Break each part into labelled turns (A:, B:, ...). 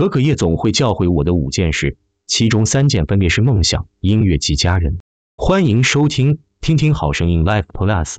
A: 可可夜总会教会我的五件事，其中三件分别是梦想、音乐及家人。欢迎收听，听听好声音 Live Plus。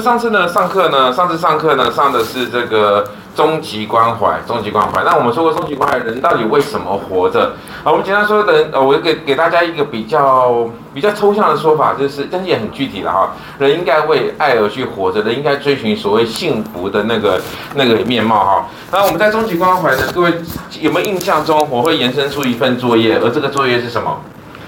B: 上次呢上课呢，上次上课呢上的是这个终极关怀，终极关怀。那我们说过终极关怀，人到底为什么活着？好，我们简单说人，呃，我给给大家一个比较比较抽象的说法，就是，但是也很具体的哈。人应该为爱而去活着，人应该追寻所谓幸福的那个那个面貌哈。那我们在终极关怀呢，各位有没有印象中，我会延伸出一份作业，而这个作业是什么？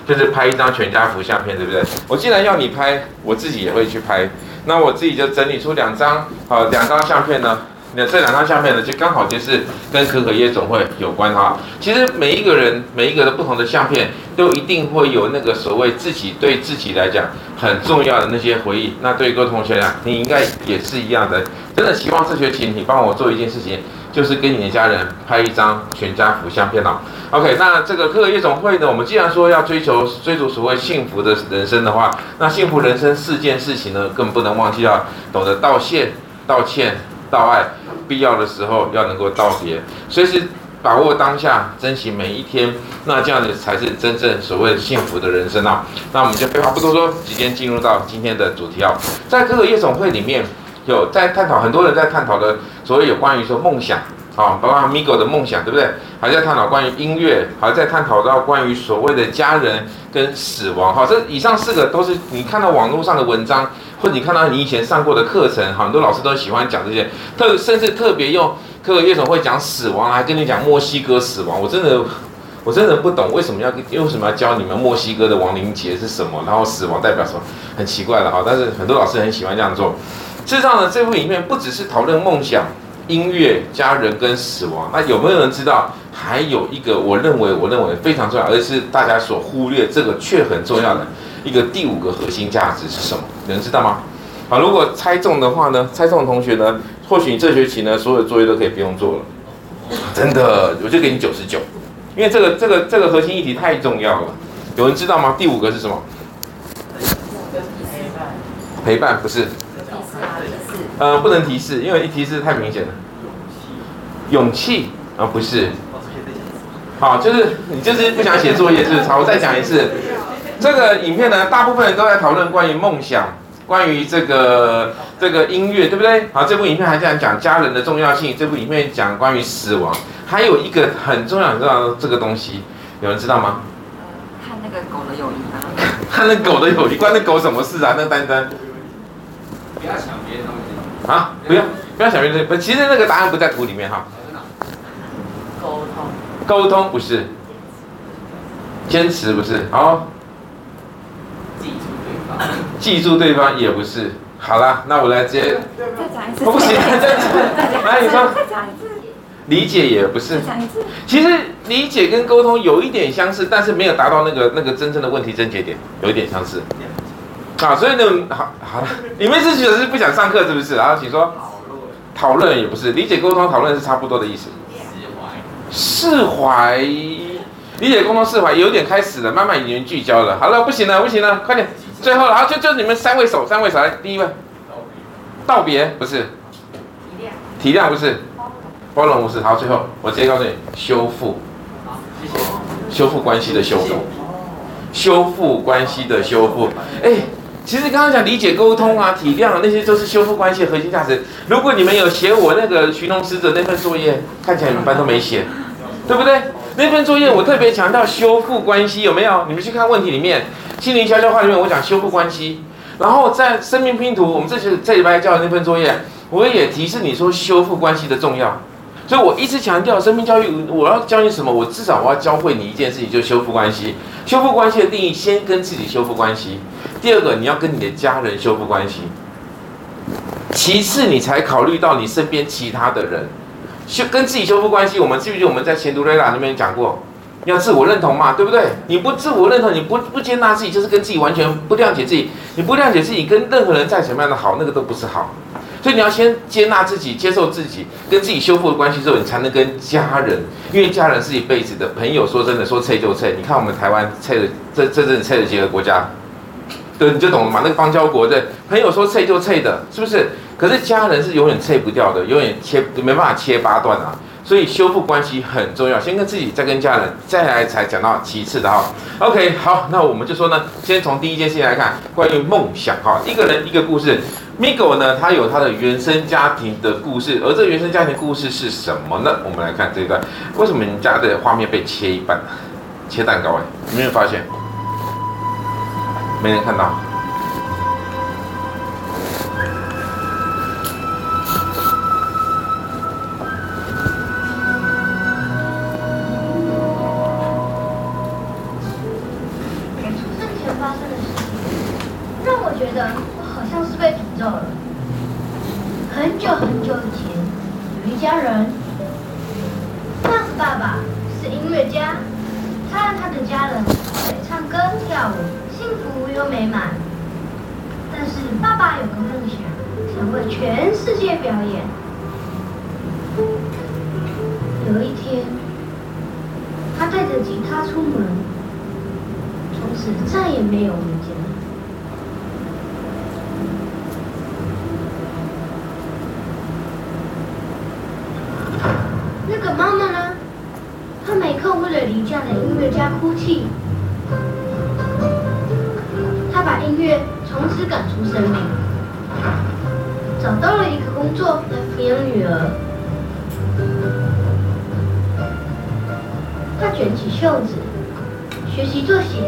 B: 就是拍一张全家福相片，对不对？我既然要你拍，我自己也会去拍。那我自己就整理出两张，好，两张相片呢。那这两张相片呢，就刚好就是跟可可夜总会有关哈。其实每一个人，每一个的不同的相片，都一定会有那个所谓自己对自己来讲很重要的那些回忆。那对各位同学啊，你应该也是一样的。真的希望这学期你帮我做一件事情，就是跟你的家人拍一张全家福相片哦。OK，那这个可可夜总会呢，我们既然说要追求追逐所谓幸福的人生的话，那幸福人生四件事情呢，更不能忘记要懂得道谢、道歉、道爱，必要的时候要能够道别，随时把握当下，珍惜每一天，那这样子才是真正所谓幸福的人生啊。那我们就废话不多说，直接进入到今天的主题啊。在可可夜总会里面有在探讨，很多人在探讨的所谓有关于说梦想。啊，包括 Migo 的梦想，对不对？还在探讨关于音乐，还在探讨到关于所谓的家人跟死亡。好，这以上四个都是你看到网络上的文章，或者你看到你以前上过的课程，很多老师都喜欢讲这些，特甚至特别用可可夜总会讲死亡，还跟你讲墨西哥死亡。我真的，我真的不懂为什么要为什么要教你们墨西哥的亡灵节是什么，然后死亡代表什么，很奇怪的哈。但是很多老师很喜欢这样做。事实上呢，这部影片不只是讨论梦想。音乐、家人跟死亡，那有没有人知道？还有一个，我认为，我认为非常重要，而是大家所忽略，这个却很重要的一个第五个核心价值是什么？有人知道吗？好，如果猜中的话呢？猜中的同学呢？或许你这学期呢，所有作业都可以不用做了。真的，我就给你九十九，因为这个这个这个核心议题太重要了。有人知道吗？第五个是什么？陪伴不是。呃，不能提示，因为一提示太明显了。勇气啊，不是。好，就是你就是不想写作业，是不是？好，我再讲一次。这个影片呢，大部分人都在讨论关于梦想，关于这个这个音乐，对不对？好，这部影片还在讲家人的重要性。这部影片讲关于死亡，还有一个很重要很重要的这个东西，有人知道吗？
C: 看那个狗的友谊吗？
B: 看那狗的友谊，关那狗什么事啊？那丹丹。不要抢别人东西。啊，不要不要想别的，不，其实那个答案不在图里面哈。沟通，沟通不是，坚持不是，好，记住对方，记住对方也不是。好啦，那我来直接，
C: 再讲一次，不行，再讲，来你说，
B: 理解也不是，其实理解跟沟通有一点相似，但是没有达到那个那个真正的问题症结点，有一点相似。啊，所以呢，好好了，你们是觉得是不想上课是不是？然后请说，讨论也不是，理解沟通讨论是差不多的意思。释怀，理解沟通释怀有点开始了，慢慢已经聚焦了。好了，不行了，不行了，快点，最后了，好，就就你们三位手，三位手来，第一位，道别不是，体谅，体谅不是，包容不是，好，最后我直接告诉你，修复，修复关系的修复，修复关系的修复，哎。其实刚刚讲理解、沟通啊、体谅啊，那些都是修复关系的核心价值。如果你们有写我那个寻龙使者那份作业，看起来你们班都没写，对不对？那份作业我特别强调修复关系，有没有？你们去看问题里面，心灵悄悄话里面我讲修复关系，然后在生命拼图，我们这些这礼拜教的那份作业，我也提示你说修复关系的重要。所以我一直强调生命教育我要教你什么我至少我要教会你一件事情就是修复关系。修复关系的定义先跟自己修复关系。第二个你要跟你的家人修复关系。其次你才考虑到你身边其他的人。修跟自己修复关系我们记不记得我们在前读雷达那边讲过要自我认同嘛对不对？你不自我认同你不不接纳自己就是跟自己完全不谅解自己。你不谅解自己跟任何人再怎么样的好那个都不是好。所以你要先接纳自己，接受自己，跟自己修复的关系之后，你才能跟家人。因为家人是一辈子的，朋友说真的说拆就拆。你看我们台湾拆的这这阵子拆的几个国家，对，你就懂了嘛？那个邦交国的，朋友说拆就拆的，是不是？可是家人是永远拆不掉的，永远切没办法切八段啊。所以修复关系很重要，先跟自己，再跟家人，再来才讲到其次的哈。OK，好，那我们就说呢，先从第一件事情来看，关于梦想哈，一个人一个故事。Migo 呢，他有他的原生家庭的故事，而这原生家庭故事是什么呢？我们来看这一段，为什么你家的画面被切一半，切蛋糕哎、欸，你没有发现？没人看到。
D: 有个梦想，想为全世界表演。有一天，他带着吉他出门，从此再也没有回家。那个妈妈呢？她每刻为了离家的音乐家哭泣。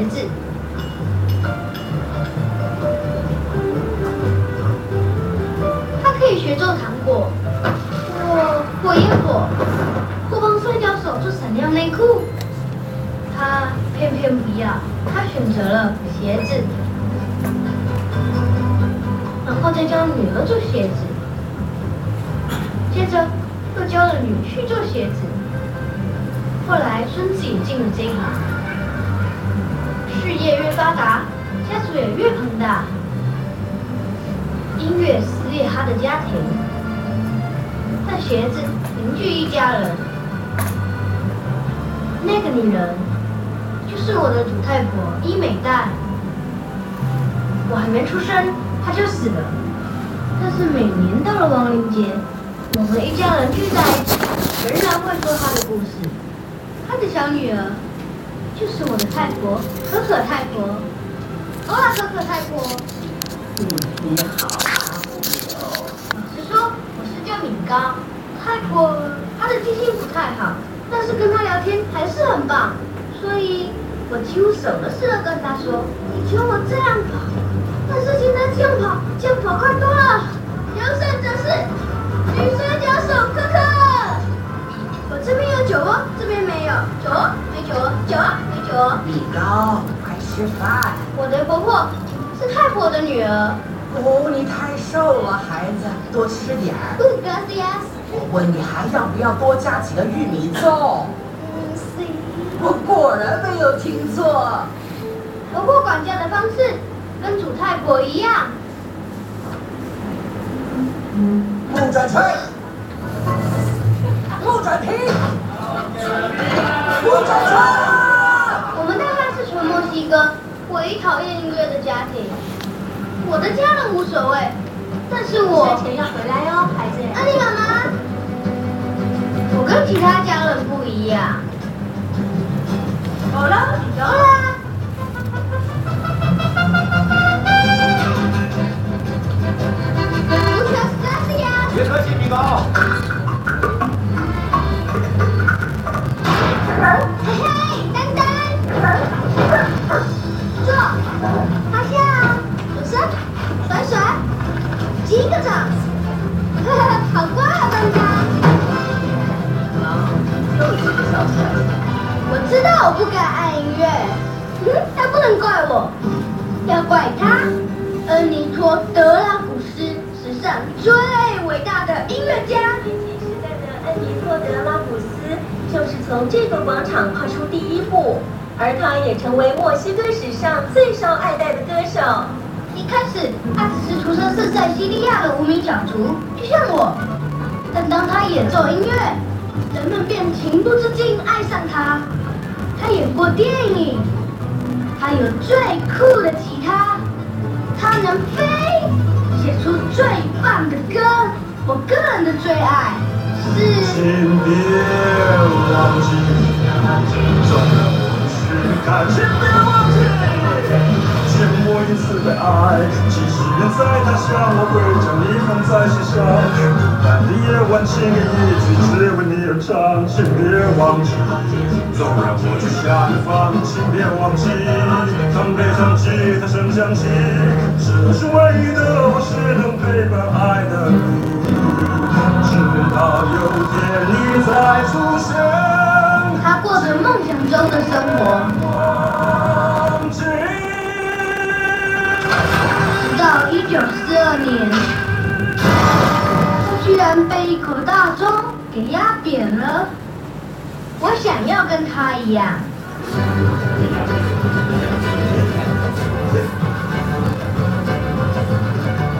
D: 鞋子他可以学做糖果，或过烟火，或帮摔跤手做闪亮内裤。他偏偏不要，他选择了鞋子，然后再教女儿做鞋子，接着又教了女婿做鞋子。后来孙子也进了这行。事业越发达，家族也越庞大。音乐撕裂他的家庭。但鞋子凝聚一家人。那个女人就是我的祖太婆伊美黛。我还没出生，她就死了。但是每年到了亡灵节，我们一家人聚在一起，仍然会说她的故事。她的小女儿。就是我的太婆可可太婆哦啦可可太婆
E: 你好啊
D: 老实说我是叫敏高太婆他的记性不太好但是跟他聊天还是很棒所以我几乎什么事都跟他说你请我这样跑但是现在这样跑这样跑快多了优胜者是女摔跤手可可。我这边有酒哦这边酒没酒，酒没酒。
E: 米糕，快吃饭。
D: 我的婆婆是太婆的女儿。
E: 哦，你太瘦了，孩子，多吃点儿。我问你还要不要多加几个玉米粥？
D: 嗯，是。
E: 我果然没有听错。
D: 婆婆管家的方式跟主太婆一样。
F: 不准吹，
E: 不准停。我
D: 们大概是全墨西哥唯一讨厌音乐的家庭。我的家人无所谓但是我要
G: 回来哦孩子那你
D: 妈妈我跟其他家人不一样。好了你走了。
F: 别客气米包
G: 也成为墨西哥史上最受爱戴的歌手。
D: 一开始，他只是出生是在西利亚的无名小卒，就像我。但当他演奏音乐，人们便情不自禁爱上他。他演过电影，他有最酷的吉他，他能飞，写出最棒的歌。我个人的最爱是。
H: 看，请别忘记。见我一次的爱，即使远在他乡，我会将你放在心上。孤单的夜晚，轻歌一曲，只为你而唱，请别忘记。纵然我在下一方，请别忘记。当悲伤吉他声响起，这是唯一的，我是能陪伴爱的你。直到有天你再出现。
D: 他过着梦想中的生活。直到一九四二年，他居然被一口大钟给压扁了。我想要跟他一样。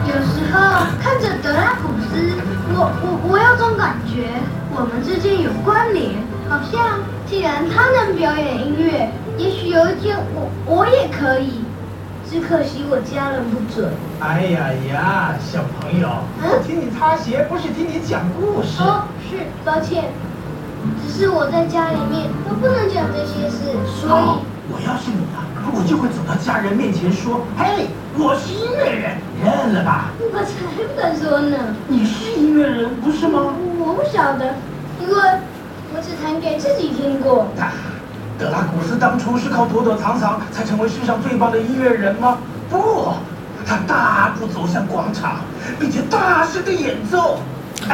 D: 有时候看着德拉古斯，我我我有种感觉，我们之间有关联，好像既然他能表演音乐，也许有一天我我也可以。只可惜我家人不准。
F: 哎呀呀，小朋友，
D: 我、
F: 嗯、听你擦鞋，不是听你讲故事。哦，
D: 是，抱歉，只是我在家里面都不能讲这些事，所以。哦、
F: 我要是你啊，我就会走到家人面前说：“嘿，我是音乐人，认了吧。”
D: 我才不敢说呢。
F: 你是音乐人，不是吗？
D: 我不晓得，因为我只弹给自己听过。
F: 啊德拉古斯当初是靠躲躲藏藏才成为世上最棒的音乐人吗？不，他大步走向广场，并且大声的演奏。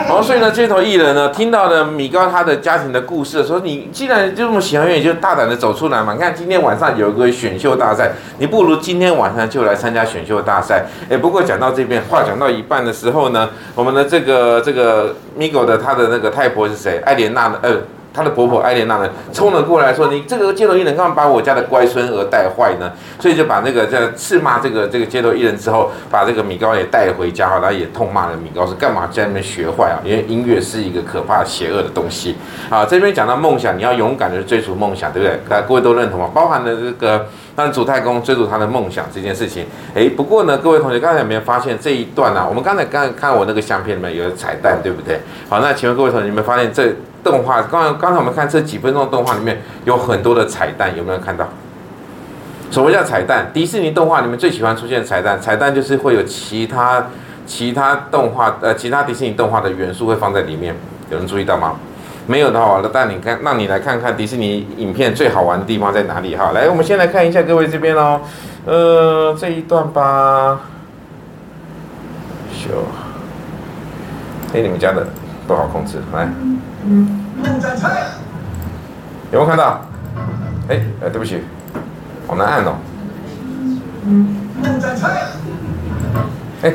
F: 然后，所以呢，
B: 街头艺人呢，听到了米高他的家庭的故事，说你既然这么喜欢音乐，就大胆的走出来嘛。你看今天晚上有一个选秀大赛，你不如今天晚上就来参加选秀大赛。哎，不过讲到这边，话讲到一半的时候呢，我们的这个这个米高的他的那个太婆是谁？艾莲娜的呃。他的婆婆艾莲娜呢，冲了过来，说：“你这个街头艺人干嘛把我家的乖孙儿带坏呢？”所以就把那个在斥骂这个这个街头艺人之后，把这个米高也带回家，然后也痛骂了米高，是干嘛在那边学坏啊？因为音乐是一个可怕邪恶的东西。好，这边讲到梦想，你要勇敢的追逐梦想，对不对？大家各位都认同吗？包含了这个让主太公追逐他的梦想这件事情。诶，不过呢，各位同学刚才有没有发现这一段呢、啊？我们刚才刚才看我那个相片里面有彩蛋，对不对？好，那请问各位同学，有没有发现这？动画刚刚才我们看这几分钟的动画里面有很多的彩蛋，有没有看到？所谓叫彩蛋，迪士尼动画里面最喜欢出现的彩蛋，彩蛋就是会有其他其他动画呃其他迪士尼动画的元素会放在里面，有人注意到吗？没有的话，那带你看，让你来看看迪士尼影片最好玩的地方在哪里哈。来，我们先来看一下各位这边哦，呃这一段吧，秀，哎你们家的不好控制，来。有没有看到？哎哎，对不起，好难按哦。哎，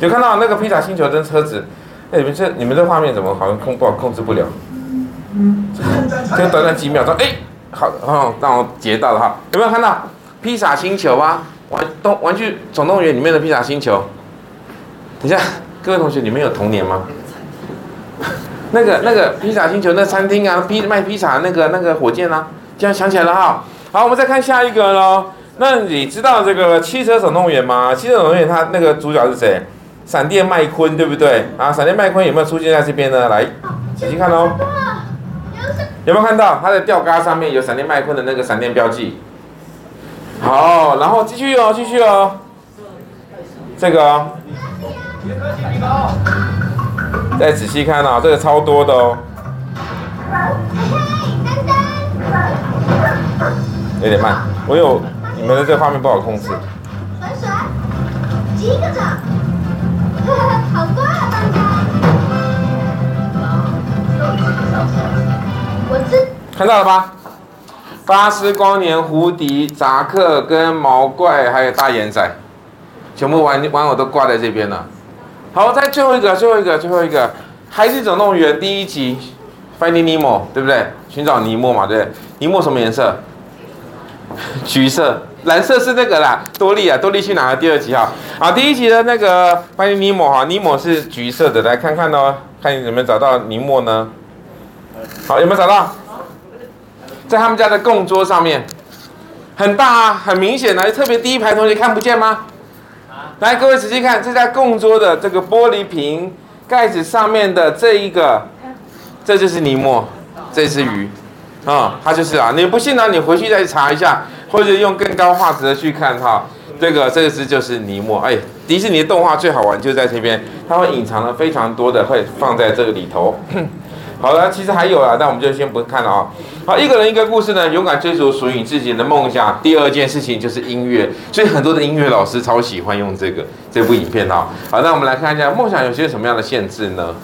B: 有看到那个披萨星球跟车子？哎，你们这你们这画面怎么好像控不好控制不了？
F: 就短短
B: 几秒钟，哎，好，好，让我截到了哈。有没有看到披萨星球啊？玩动玩具总动员里面的披萨星球。等一下，各位同学，你们有童年吗？那个那个披萨星球那餐厅啊，披卖披萨那个那个火箭啊，这样想起来了哈。好，我们再看下一个喽。那你知道这个汽车总动员吗？汽车总动员它那个主角是谁？闪电麦昆，对不对？啊，闪电麦昆有没有出现在这边呢？来，
D: 仔细看哦。
B: 有没有看到它的吊嘎上面有闪电麦昆的那个闪电标记？好，然后继续哦，继续哦。这个哦。再仔细看啊，这个超多的哦。有点慢，我有你们的这个画面不好控制。
D: 甩甩，击个掌，好乖啊，大家。我知。
B: 看到了吧？巴斯光年、胡迪、扎克跟毛怪，还有大眼仔，全部玩玩偶都挂在这边了。好，再最后一个，最后一个，最后一个，《海底总动员》第一集，Finding Nemo，对不对？寻找尼莫嘛，对不对？尼莫什么颜色？橘色，蓝色是那个啦，多利啊，多利去哪了？第二集哈，好，第一集的那个 Finding Nemo 哈，尼莫是橘色的，来看看哦，看你有没有找到尼莫呢？好，有没有找到？在他们家的供桌上面，很大啊，很明显的，特别第一排同学看不见吗？来，各位仔细看，这家供桌的这个玻璃瓶盖子上面的这一个，这就是尼莫，这只鱼，啊、它就是啊。你不信呢，你回去再查一下，或者用更高画质的去看哈。这个这只就是尼莫，哎，迪士尼的动画最好玩就在这边，它会隐藏了非常多的，会放在这个里头。好了，其实还有啦，但我们就先不看了啊。好，一个人一个故事呢，勇敢追逐属于你自己的梦想。第二件事情就是音乐，所以很多的音乐老师超喜欢用这个这部影片啊。好，那我们来看一下，梦想有些什么样的限制呢？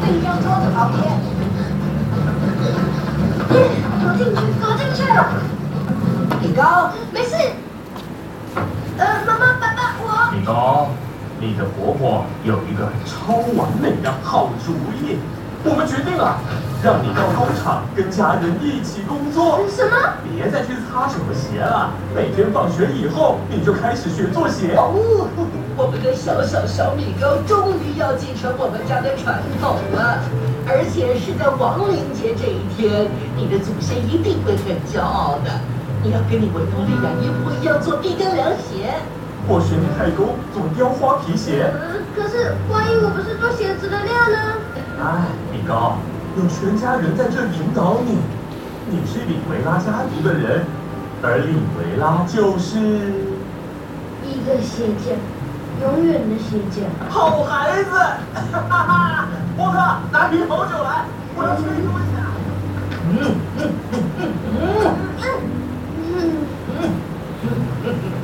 E: 这一张桌子旁边，
D: 走进去，走进去了。
E: 米高，
D: 没事。呃，妈妈，爸爸，我。
F: 米高。你的婆婆有一个超完美的好主意，我们决定了，让你到工厂跟家人一起工作。
D: 什么？
F: 别再去擦什么鞋了，每天放学以后你就开始学做鞋。
E: 哦，我们的小小小米糕终于要继承我们家的传统了，而且是在亡灵节这一天，你的祖先一定会很骄傲的。你要跟你维多利亚一模一样做碧根凉鞋。
F: 我学你太公做雕花皮鞋。
D: 嗯，可是万一我不是做鞋子的料呢？
F: 哎，米高，有全家人在这引导你。你是里维拉家族的人，而里维拉就是
D: 一个鞋匠，永远的鞋匠。
F: 好孩子，哈哈哈！波特，拿瓶红酒来，我要吹多下。
I: 嗯嗯嗯嗯嗯
D: 嗯嗯嗯。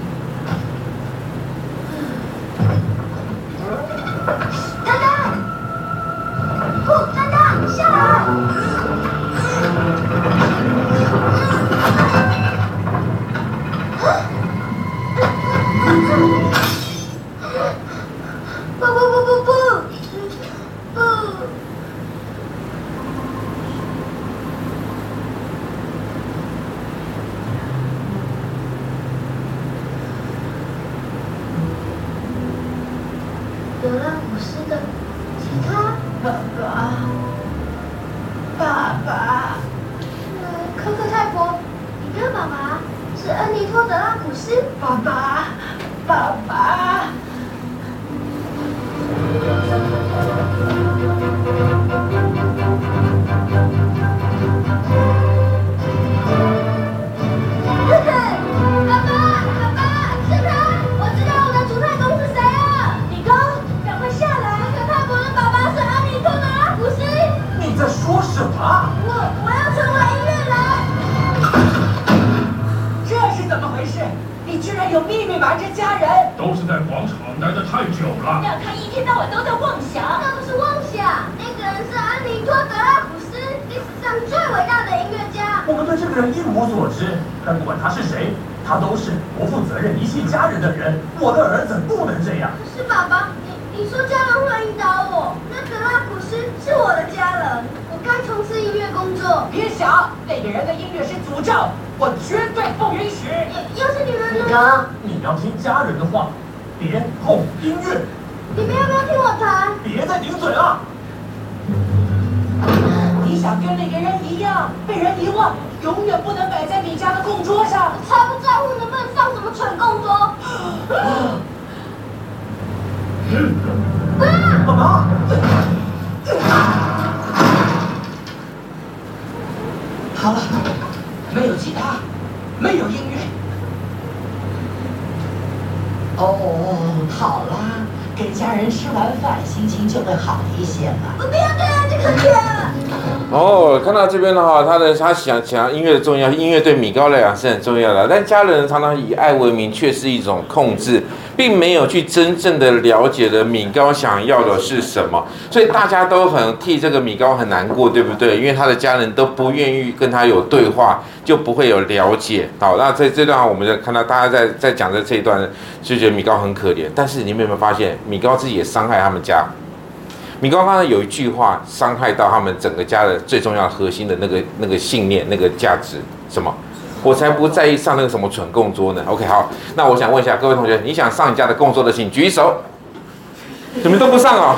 E: 人遗忘永远不能摆在你家的供桌上。
D: 才不在乎能不能放什么蠢供桌。啊！
E: 爸爸。好了，没有吉他，没有音乐。哦，好啦，给家人吃完饭，心情就会好一些了。
D: 我不要这样，这可天。
B: 哦，看到这边的话，他的他想想音乐的重要，音乐对米高来讲是很重要的。但家人常常以爱为名，却是一种控制，并没有去真正的了解了米高想要的是什么。所以大家都很替这个米高很难过，对不对？因为他的家人都不愿意跟他有对话，就不会有了解。好，那在这段我们就看到大家在在讲的这一段，就觉得米高很可怜。但是你们有没有发现，米高自己也伤害他们家？米高刚才有一句话伤害到他们整个家的最重要核心的那个那个信念、那个价值，什么？我才不在意上那个什么蠢供桌呢。OK，好，那我想问一下各位同学，你想上你家的供桌的，请举手。你们都不上哦。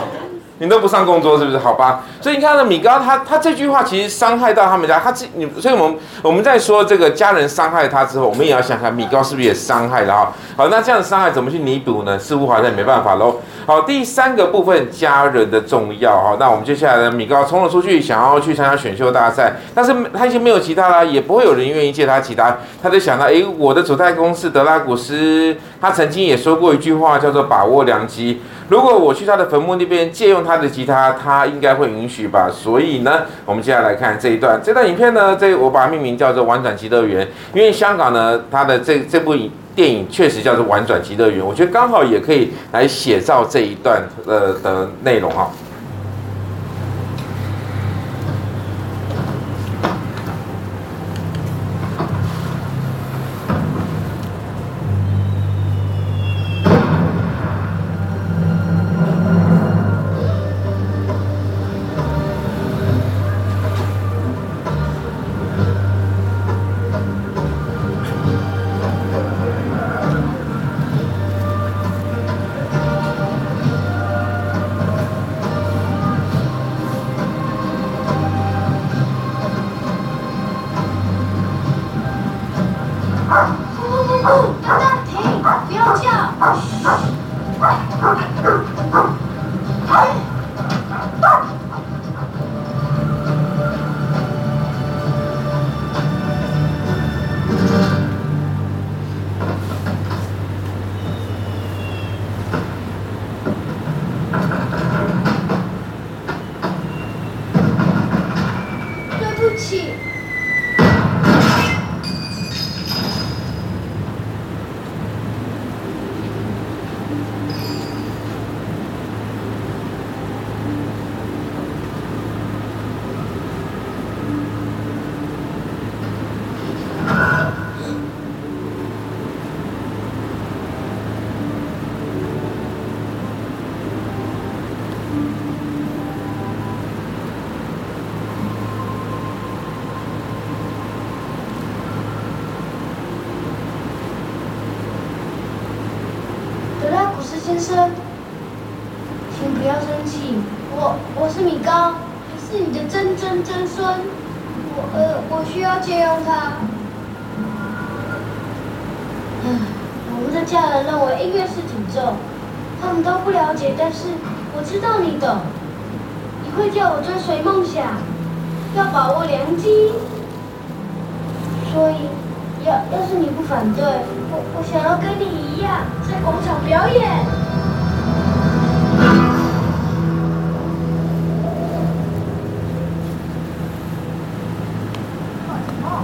B: 你都不上供桌是不是？好吧，所以你看到米高他他这句话其实伤害到他们家，他这你，所以我们我们在说这个家人伤害他之后，我们也要想想米高是不是也伤害了哈？好，那这样的伤害怎么去弥补呢？似乎好像没办法喽。好，第三个部分家人的重要哈，那我们接下来呢，米高冲了出去，想要去参加选秀大赛，但是他已经没有吉他了，也不会有人愿意借他吉他，他就想到，诶，我的祖代公是德拉古斯，他曾经也说过一句话，叫做把握良机。如果我去他的坟墓那边借用他的吉他，他应该会允许吧？所以呢，我们接下来看这一段，这段影片呢，这我把它命名叫做《玩转极乐园》，因为香港呢，它的这这部电影确实叫做《玩转极乐园》，我觉得刚好也可以来写照这一段呃的内容哈。
D: 生，请不要生气，我我是米高，是你的曾曾曾孙，我呃我需要借用它。我们的家人认为音乐是诅咒，他们都不了解，但是我知道你懂，你会叫我追随梦想，要把握良机，所以要要是你不反对，我我想要跟你一样在广场表演。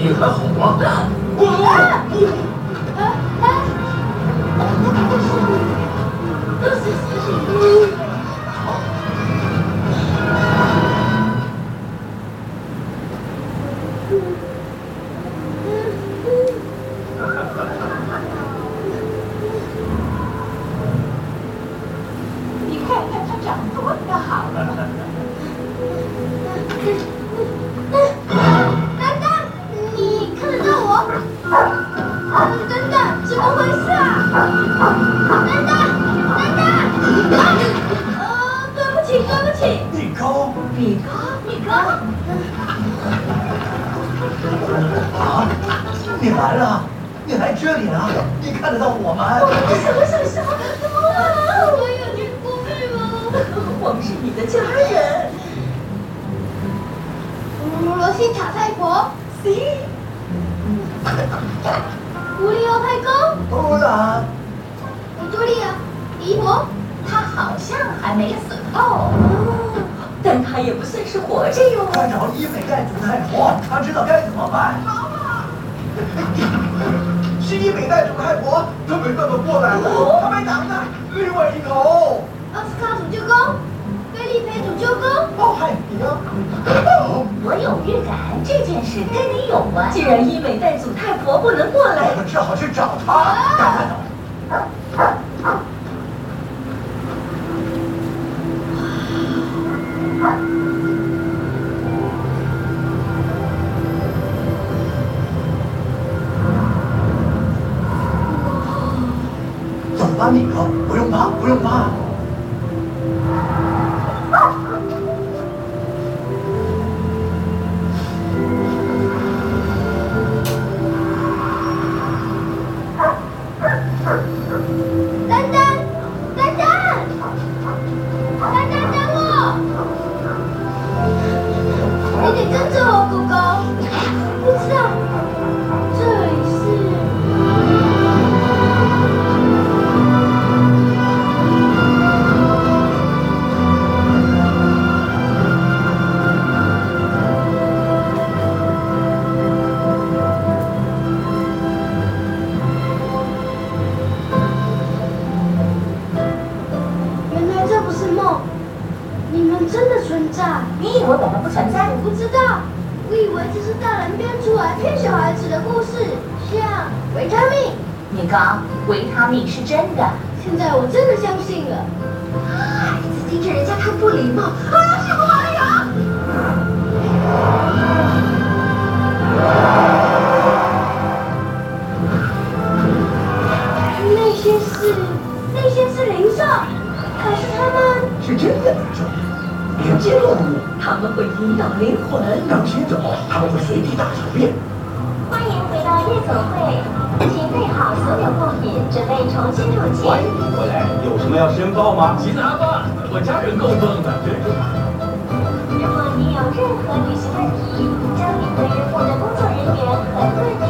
I: 等等，
F: 怎么
D: 回古里奥太公，
F: 不然，
D: 维多利亚，姨婆，
G: 他
E: 好
G: 像
E: 还没死
G: 透，但他也不算是活着哟。快
F: 找伊美盖祖太婆，他知道该怎么办。是伊美盖祖太婆，他没办法过来了，他没挡呢。另外一头，
D: 奥斯卡利佩主教公，
F: 哦嗨，你呢？
G: 我有预感这件事跟你有关。既然医美代祖太婆不能过来，我们
F: 只好去找他。赶快走。走吧，米高，不用怕，不用怕。
D: 丹丹，丹丹，丹丹等我，你得跟着我，哥哥。
F: 是真的，连接动物。
G: 他们会引导灵魂。当
F: 先走，他们会随地大小便。
G: 欢迎回到夜总会，请备好所有物品，准备重新入境。欢迎
F: 你回来，
J: 有什么要申
F: 报吗？
I: 急拿吧，我家人够笨的。
G: 如果你有任何旅行问题，将领队或者工作人员很乐意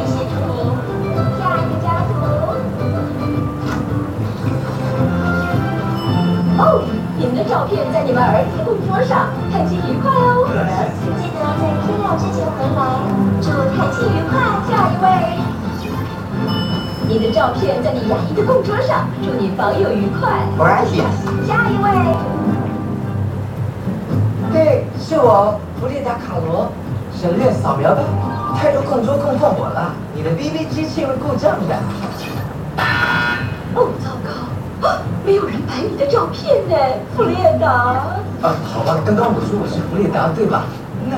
G: 照片在你们儿子的供桌上，探亲愉快哦。记得在天亮之前回来。祝探亲愉快。下一位。你的照片在你牙医的供桌上，祝你访友愉快。
E: Gracias。
G: 下一位。
E: 对，是我，弗列达卡罗，省略扫描的，太多供桌供奉我了，你的 BB 机器会故障的。
G: 哦，糟糕，啊没有人摆你的照片呢，弗列达。
E: 啊，好吧，刚刚我说我是弗列达，对吧？那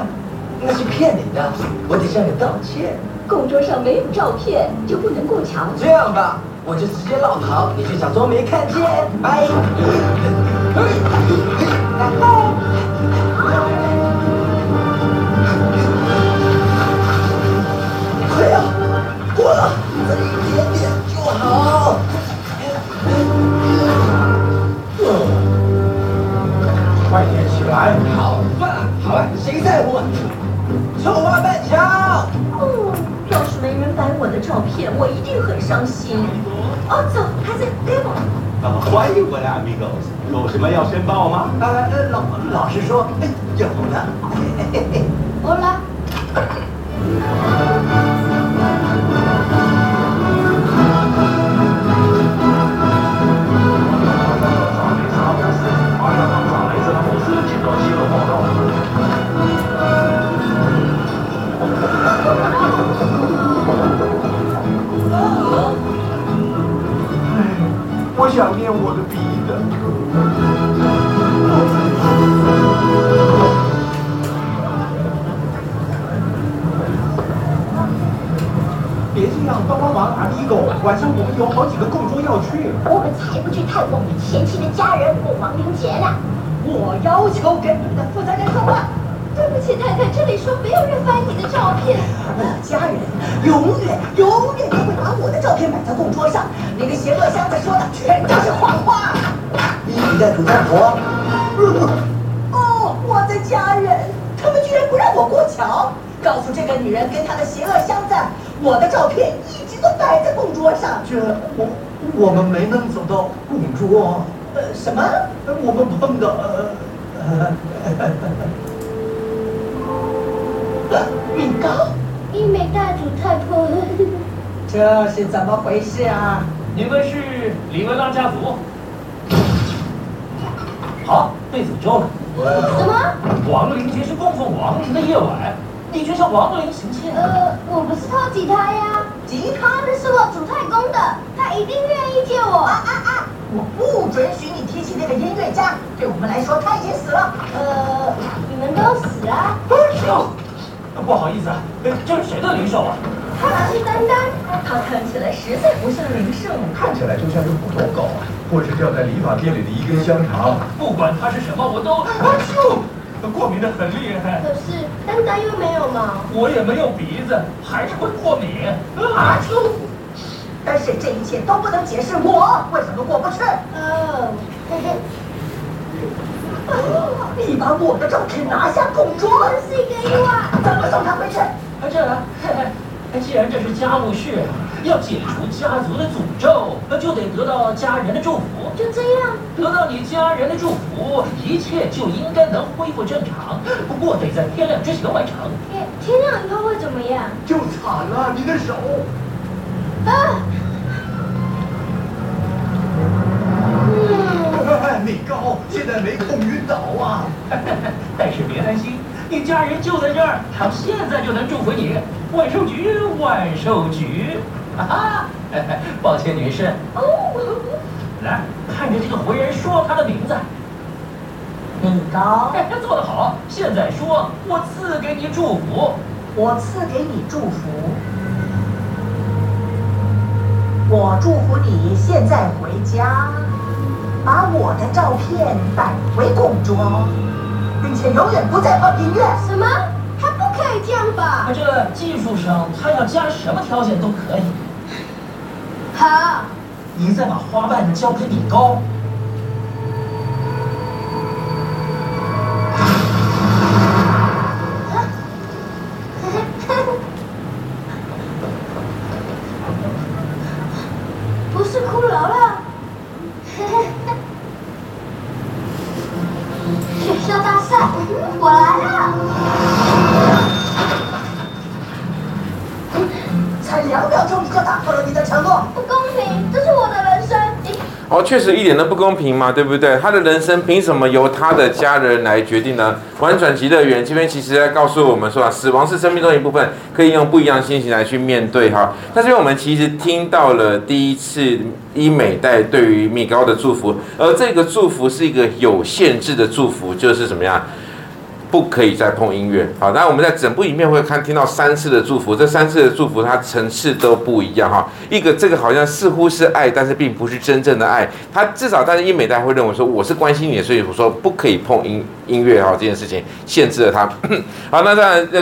E: 那是骗你的，我得向你道歉。
G: 供桌上没有照片，就不能过桥。
E: 这样吧，我就直接绕跑，你就假装没看见，拜。
G: 哦，走，还是给我。
F: 啊，欢迎回来，amigos，有什么要申报吗？
E: 呃，老老实说，哎，
F: 有的。嘿嘿嘿。
D: 欧拉，
F: 晚上我们有好几个供桌要去。
G: 我们才
J: 不去探望你前妻的家人过亡灵节呢。
E: 我要求跟你们的负责人说话。
D: 对不起，太太这里说没有人翻你的照片。
E: 我家人永远永远都会把我的照片？摆在供桌上，那个邪恶箱子说的全都是谎话。伊美代主张国。哦，我的家人，他们居然不让我过桥，告诉这个女人跟她的邪恶箱子，我的照片？一直都摆在供桌上。
F: 这我我们没能走到供桌。
E: 呃，什么？
F: 我们碰到呃。
E: 米高，
D: 伊美大主太婆，
E: 这是怎么回事啊？
I: 你们是里文拉家族？好，被诅咒了。
D: 什么？
I: 亡灵节是供奉亡灵的夜晚，你却向亡灵行窃。
D: 呃，我不是偷吉他呀，
E: 吉他
D: 那是我主太公的，他一定愿意借我。啊
E: 啊啊！我不准许你提起那个音乐家，对我们来说他已经死了。
D: 呃，你们都死了？
I: 不好意思啊，这是谁的灵兽啊？
D: 他是丹丹，
G: 他看起来实在不像灵兽，看
F: 起来就像是普通狗，或是掉在理发店里的一根香肠。
I: 不管它是什么，我都啊啾，过敏的很厉害。
D: 可是丹丹又没有毛，
I: 我也没有鼻子，还是会过敏。啊啾！
E: 但是这一切都不能解释我为什么过不去。
D: 哦，嘿嘿。
E: 你把我的照片拿下公桌，
D: 是一个意外。
E: 怎么送他回去？
I: 这，嘿嘿，既然这是家务事，要解除家族的诅咒，那就得得到家人的祝福。
D: 就这样，
I: 得到你家人的祝福，一切就应该能恢复正常。不过得在天亮之前完成。
D: 天天亮以后会怎么样？
F: 就惨了，你的手。
D: 啊！
F: 米高，现在没空晕倒啊！
I: 但是别担心，你家人就在这儿，他们现在就能祝福你。万寿菊，万寿菊！哈哈，抱歉女士。
G: 哦。
I: 来，看着这个活人说他的名字。
E: 米高。
I: 做得好，现在说，我赐给你祝福。
E: 我赐给你祝福。我祝福你现在回家。把我的照片摆回供桌，并且永远不再放音乐。
D: 什么？他不可以这样吧？
I: 这技术上，他要加什么条件都可以。
D: 好，
I: 你再把花瓣交给米高。
B: 确实一点都不公平嘛，对不对？他的人生凭什么由他的家人来决定呢？玩转极乐园这边其实在告诉我们说啊，死亡是生命中一部分，可以用不一样的心情来去面对哈。那这边我们其实听到了第一次伊美代对于米高的祝福，而这个祝福是一个有限制的祝福，就是怎么样？不可以再碰音乐。好，那我们在整部影片会看听到三次的祝福，这三次的祝福它层次都不一样哈。一个这个好像似乎是爱，但是并不是真正的爱。他至少，但是英美大家会认为说我是关心你，所以我说不可以碰音音乐哈，这件事情限制了他。好，那当然那个。